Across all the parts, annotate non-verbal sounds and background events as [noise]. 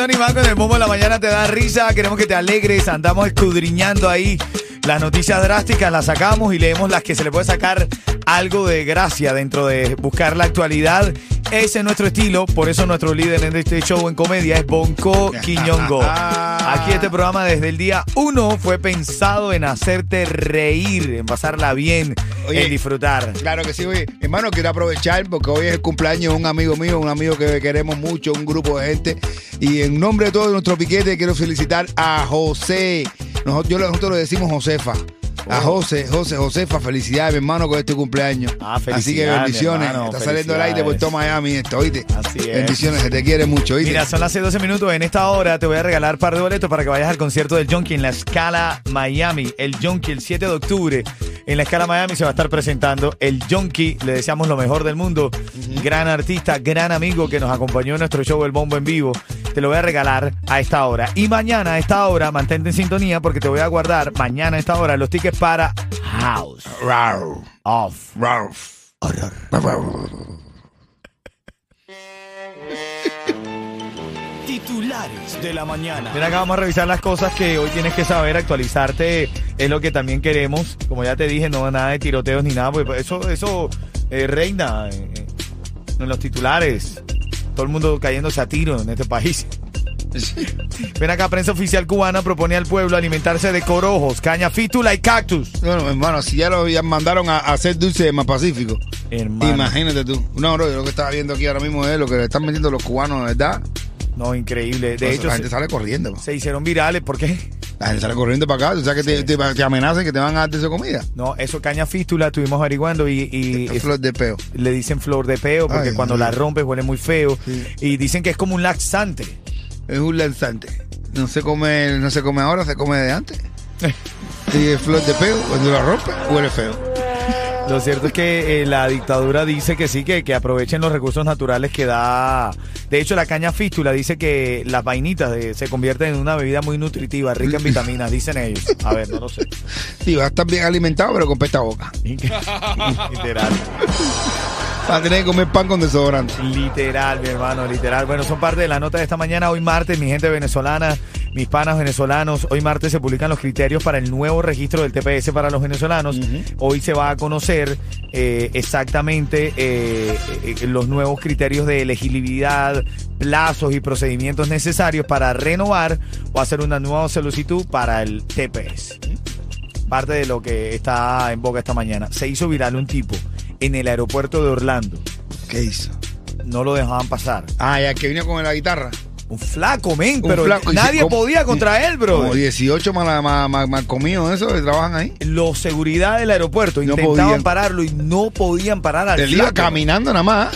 95 Cubatón y Marco en el bombo de la mañana te da risa. Queremos que te alegres. Andamos escudriñando ahí las noticias drásticas, las sacamos y leemos las que se le puede sacar algo de gracia dentro de buscar la actualidad. Ese es nuestro estilo, por eso nuestro líder en este show en comedia es Bonco [laughs] Quiñongo. Aquí este programa desde el día uno fue pensado en hacerte reír, en pasarla bien, Oye, en disfrutar. Claro que sí, oye. Hermano, quiero aprovechar porque hoy es el cumpleaños de un amigo mío, un amigo que queremos mucho, un grupo de gente. Y en nombre de todo nuestro piquete quiero felicitar a José. Nosotros, yo, nosotros le decimos Josefa. A José, José, Josefa, felicidades, mi hermano, con este cumpleaños. Ah, Así que felicidades, bendiciones. hermano, Está saliendo al aire por todo felicidades. Miami esto, oíste. Así es. Bendiciones, se te quiere mucho, oíste. Mira, son las 6, 12 minutos. En esta hora te voy a regalar par de boletos para que vayas al concierto del Junkie en la Escala Miami. El Junkie, el 7 de octubre, en la Escala Miami se va a estar presentando el Junkie. Le deseamos lo mejor del mundo. Gran artista, gran amigo que nos acompañó en nuestro show El Bombo en Vivo. Te lo voy a regalar a esta hora. Y mañana a esta hora, mantente en sintonía porque te voy a guardar mañana a esta hora los tickets para House Rar, of rar. Horror. Titulares de la mañana. Mira, acá vamos a revisar las cosas que hoy tienes que saber, actualizarte es lo que también queremos. Como ya te dije, no nada de tiroteos ni nada, porque eso, eso eh, reina eh, eh, en los titulares. Todo el mundo cayéndose a tiro en este país. [laughs] Ven acá, prensa oficial cubana propone al pueblo alimentarse de corojos, caña, fítula y cactus. Bueno, hermano, si ya lo ya mandaron a, a hacer dulce de más Pacífico. Hermano. Imagínate tú. No, bro, yo lo que estaba viendo aquí ahora mismo es lo que le están metiendo los cubanos, ¿verdad? No, increíble. De hecho, la se, gente sale corriendo. se hicieron virales. ¿Por qué? La gente sale corriendo para acá. O sea, que te, te, te amenazan que te van a dar de esa comida. No, eso caña fístula, estuvimos averiguando y, y Es flor de peo. le dicen flor de peo porque Ay, cuando la rompes huele muy feo Sí. y dicen que es como un laxante. Es un lanzante. No se come, no se come ahora, se come de antes. [laughs] Y es flor de peo, cuando la rompe, huele feo. Lo cierto es que eh, la dictadura dice que sí, que, que aprovechen los recursos naturales que da. De hecho, la caña fístula dice que las vainitas de- se convierten en una bebida muy nutritiva, rica en vitaminas, dicen ellos. A ver, no lo sé. Sí, va a estar bien alimentado, pero con pesta boca. [laughs] Literal. Va a tener que comer pan con desodorante. Literal, mi hermano, literal. Bueno, son parte de la nota de esta mañana. Hoy martes, mi gente venezolana, mis panas venezolanos, hoy martes se publican los criterios para el nuevo registro del TPS para los venezolanos. Hoy se va a conocer eh, exactamente eh, eh, los nuevos criterios de elegibilidad, plazos y procedimientos necesarios para renovar o hacer una nueva solicitud para el TPS. Parte de lo que está en boca esta mañana. Se hizo viral un tipo en el aeropuerto de Orlando ¿Qué hizo? no lo dejaban pasar. Ah, ya que vino con la guitarra. Un flaco, men, pero flaco, nadie como- podía contra él, bro. Como 18 mal, mal, mal- mal comidos, eso que trabajan ahí. Los seguridad del aeropuerto No intentaban podían. pararlo y no podían parar al Él iba caminando nada más,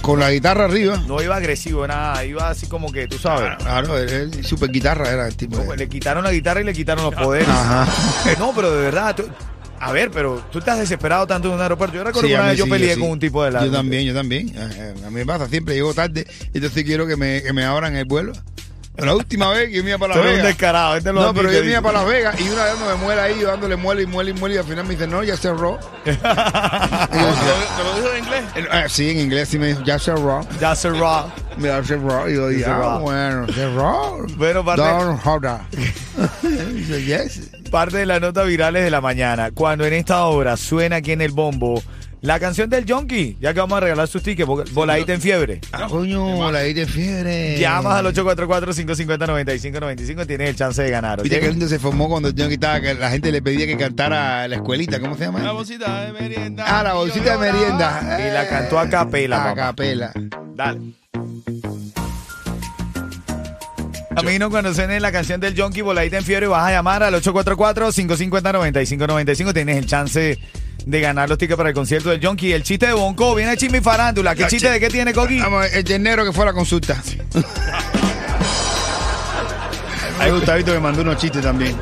con la guitarra arriba. No iba agresivo, nada, iba así como que, tú sabes. Claro, él, super guitarra era el tipo. No, le quitaron la guitarra y le quitaron los poderes. Ajá. [laughs] No, pero de verdad, tú- a ver, pero tú estás desesperado tanto en un aeropuerto. Yo recuerdo Sí, que una vez yo sí, peleé con un tipo de la. Yo también, yo también. A mí me pasa, siempre llego tarde y entonces quiero que me, que me abran el vuelo. La última vez que yo me iba para [laughs] Las eres un Vegas. descarado, este lo No, pero yo me iba para Las Vegas y una vez me muela ahí, yo dándole muela y muela y muela y al final me dice, no, ya cerró. [laughs] ¿Te lo dijo en inglés? eh, sí, en inglés sí me dijo, ya cerró. Ya cerró. Ya cerró. Y yo dije, ah, bueno, cerró. Bueno, Don't hold [laughs] on. Dice, yes. Parte de las notas virales de la mañana. Cuando en esta hora suena aquí en el bombo La canción del Junkie, ya que vamos a regalar sus tickets, voladita en fiebre. Ah, coño, la de fiebre. Llamas al 844-550-9595, tienes el chance de ganar. Viste que lindo se formó cuando John estaba, que la gente le pedía que cantara la escuelita, ¿cómo se llama? La bolsita de merienda. Ah, la bolsita de merienda. Y la cantó a capela, A papá. capela. Dale. Camino, cuando suene la canción del Junkie, voladita en fiebre, vas a llamar al 844-550-9595. Tienes el chance de ganar los tickets para el concierto del Junkie. El chiste de Bonco, viene Chisme y Farándula. ¿Qué chiste chi- de qué tiene, Coqui? Vamos, el ternero que fue a la consulta. Hay Gustavito que mandó unos chistes también.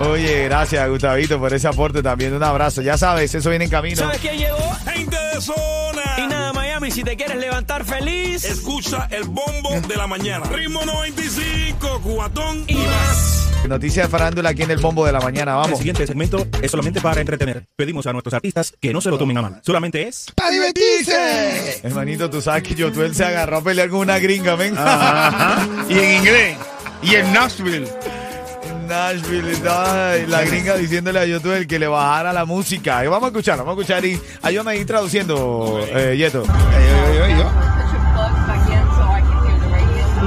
Oye, gracias, Gustavito, por ese aporte también. Un abrazo. Ya sabes, eso viene en camino. ¿Sabes quién llegó? Gente de Y zona. nada, Miami, si te quieres levantar feliz Escucha el bombo de la mañana. Ritmo 95, cubatón y más. Noticias de Farándula aquí en el bombo de la mañana. El Vamos. siguiente segmento es solamente para entretener. Pedimos a nuestros artistas que no se lo tomen a mal. Solamente es ¡Para divertirse! Hermanito, tú sabes que Yotuel se agarró a pelear con una gringa, ven. Ajá. Y en inglés. Y en Nashville. Nashville, ay, la gringa diciéndole a Yotuel que le bajara la música. Y vamos a escuchar, vamos a escuchar y ayúdame a ir traduciendo, eh, Yeto.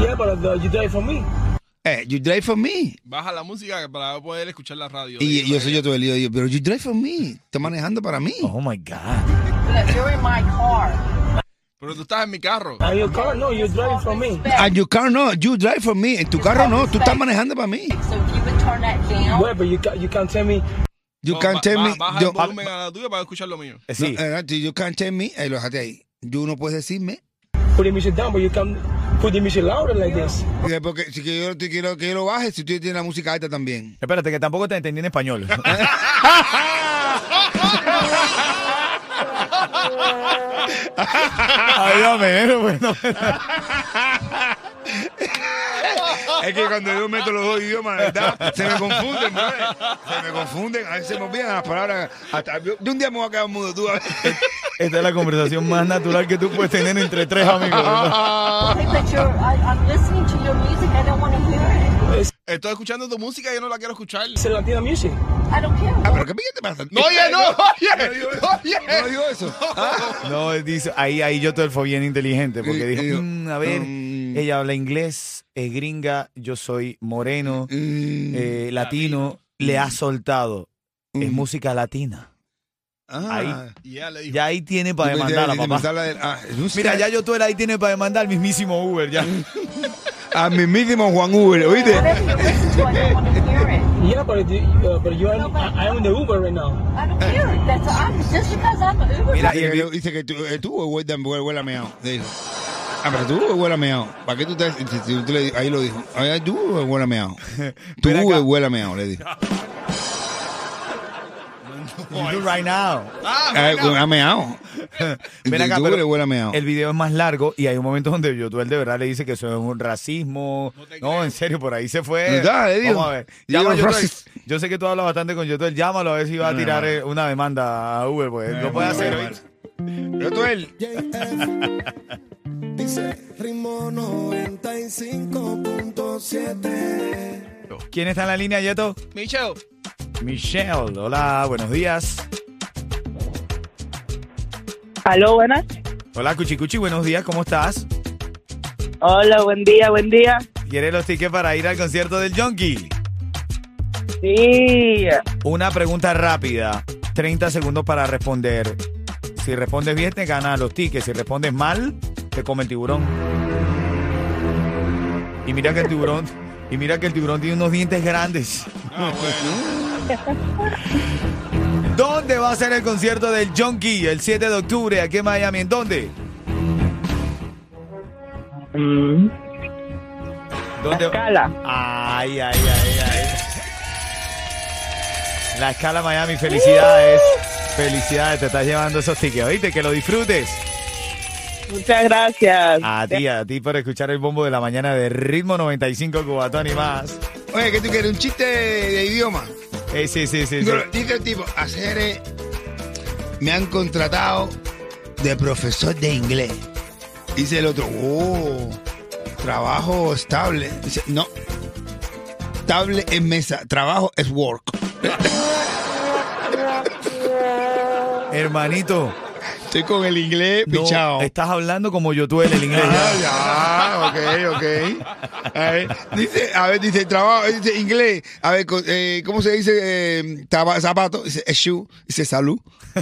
Yeah, but uh, you drive for me. Eh, you drive for me. Baja la música para poder escuchar la radio. Y yo soy yo todo el yo, pero you drive for me. Está manejando para mí. Oh my God. You're in my car. Pero tú estás en mi carro. And your car? No, you drive for me. And your car no, you drive for me. En tu carro no, tú estás manejando para mí. Turn that down. Wait, but you, ca- you can't tell me. You No, can't tell ba- me. Baja yo- el volumen a la tuya para escuchar lo mío. Eh, Sí. No, you can't tell me. Eh, lo dejaste ahí. You no puedes decirme. Put the music down, but you can put the music louder like this. Eh, Porque si que yo te quiero que yo lo baje, si tú tienes la música alta también. Espérate, que tampoco te entendí en español. [laughs] Ayúdame, bueno. Es que cuando yo meto los dos idiomas, ¿verdad? Se me confunden, bro. Se me confunden. A veces se me olvidan las palabras. Hasta, yo, yo un día me voy a quedar mudo, tú a ver. Esta es la conversación más natural que tú puedes tener entre tres amigos. Estoy escuchando tu música y yo no la quiero escuchar. It's Latina music. I don't care. Ah, pero ¿qué te pasa? No, oye, no, oye, digo eso. oye. No digo eso. No, dice, ahí, ahí yo fue bien inteligente porque dijo, "Mm, a ver, mm. ella habla inglés, es gringa, yo soy moreno, Mm. eh, latino, le ha soltado. Es Mm. música latina. Ah. ahí. Ya le dijo. Ya ahí tiene para demandarla, papá. de- ah, Mira, ya yo tú ahí tiene para demandar al mismísimo Uber, ya. [laughs] A mismísimo Juan Uber, ¿oíste? Yeah, but you, uh, but you are. I, I'm the Uber right now. I don't hear it. That's I'm, just because I'm an Uber. Mira, Dice el que, dice que tú, eh, tú huele, huele, Ah, pero tú huele a meado. ¿Para qué tú te.? si- si tú le- ahí lo dijo. Ay, tú huele a meado. [laughs] Tú huele a meado, le dijo. You do right now. Ah, Ah, venga. a meado. Ven acá, Tú pero huele, huele a meado. el video es más largo y hay un momento donde Yotuel de verdad le dice que eso es un racismo. No, en serio, por ahí se fue. Vamos a ver. Llama racist. Yo sé que tú hablas bastante con Yotuel. Llámalo a ver si va a tirar eh, una demanda a Uber, pues. Lo puede hacer. ¿oíste? Pero tú él. [laughs] Dice ritmo 95.7. ¿Quién está en la línea, Yeto? Michelle. Michelle. Hola, buenos días. Aló, buenas. Hola, Cuchicuchi, buenos días, ¿cómo estás? Hola, buen día, buen día. ¿Quieres los tickets para ir al concierto del Junkie? Sí. Una pregunta rápida, 30 segundos para responder. Si respondes bien, te ganas los tickets. Si respondes mal, te come el tiburón. Y mira que el tiburón, y mira que el tiburón tiene unos dientes grandes. Ah, bueno. [laughs] ¿Dónde va a ser el concierto del Junkie el 7 de octubre aquí en Miami? ¿En dónde? Mm, ¿Dónde? escala. Ay, ay, ay, ay. La escala Miami, felicidades. Felicidades, te estás llevando esos tickets. Oíste, que lo disfrutes. Muchas gracias. A ti, a ti por escuchar el bombo de la mañana de Ritmo 95 Cubatón y más. Oye, ¿qué tú quieres? ¿Un chiste de, idioma? Eh, sí, sí, sí. sí. Digo, Dice el tipo, hacer. eh, me han contratado de profesor de inglés. Dice el otro, oh, trabajo estable. Dice, no. Estable en mesa, trabajo es work. Hermanito, Estoy con el inglés No, pichado. estás hablando como yo tú el inglés. Ah, ya. ya, ok, ok. A ver, dice, a ver, dice trabajo, dice inglés. A ver, co- eh, ¿cómo se dice eh, zapato? Dice shoe, dice salud. [laughs]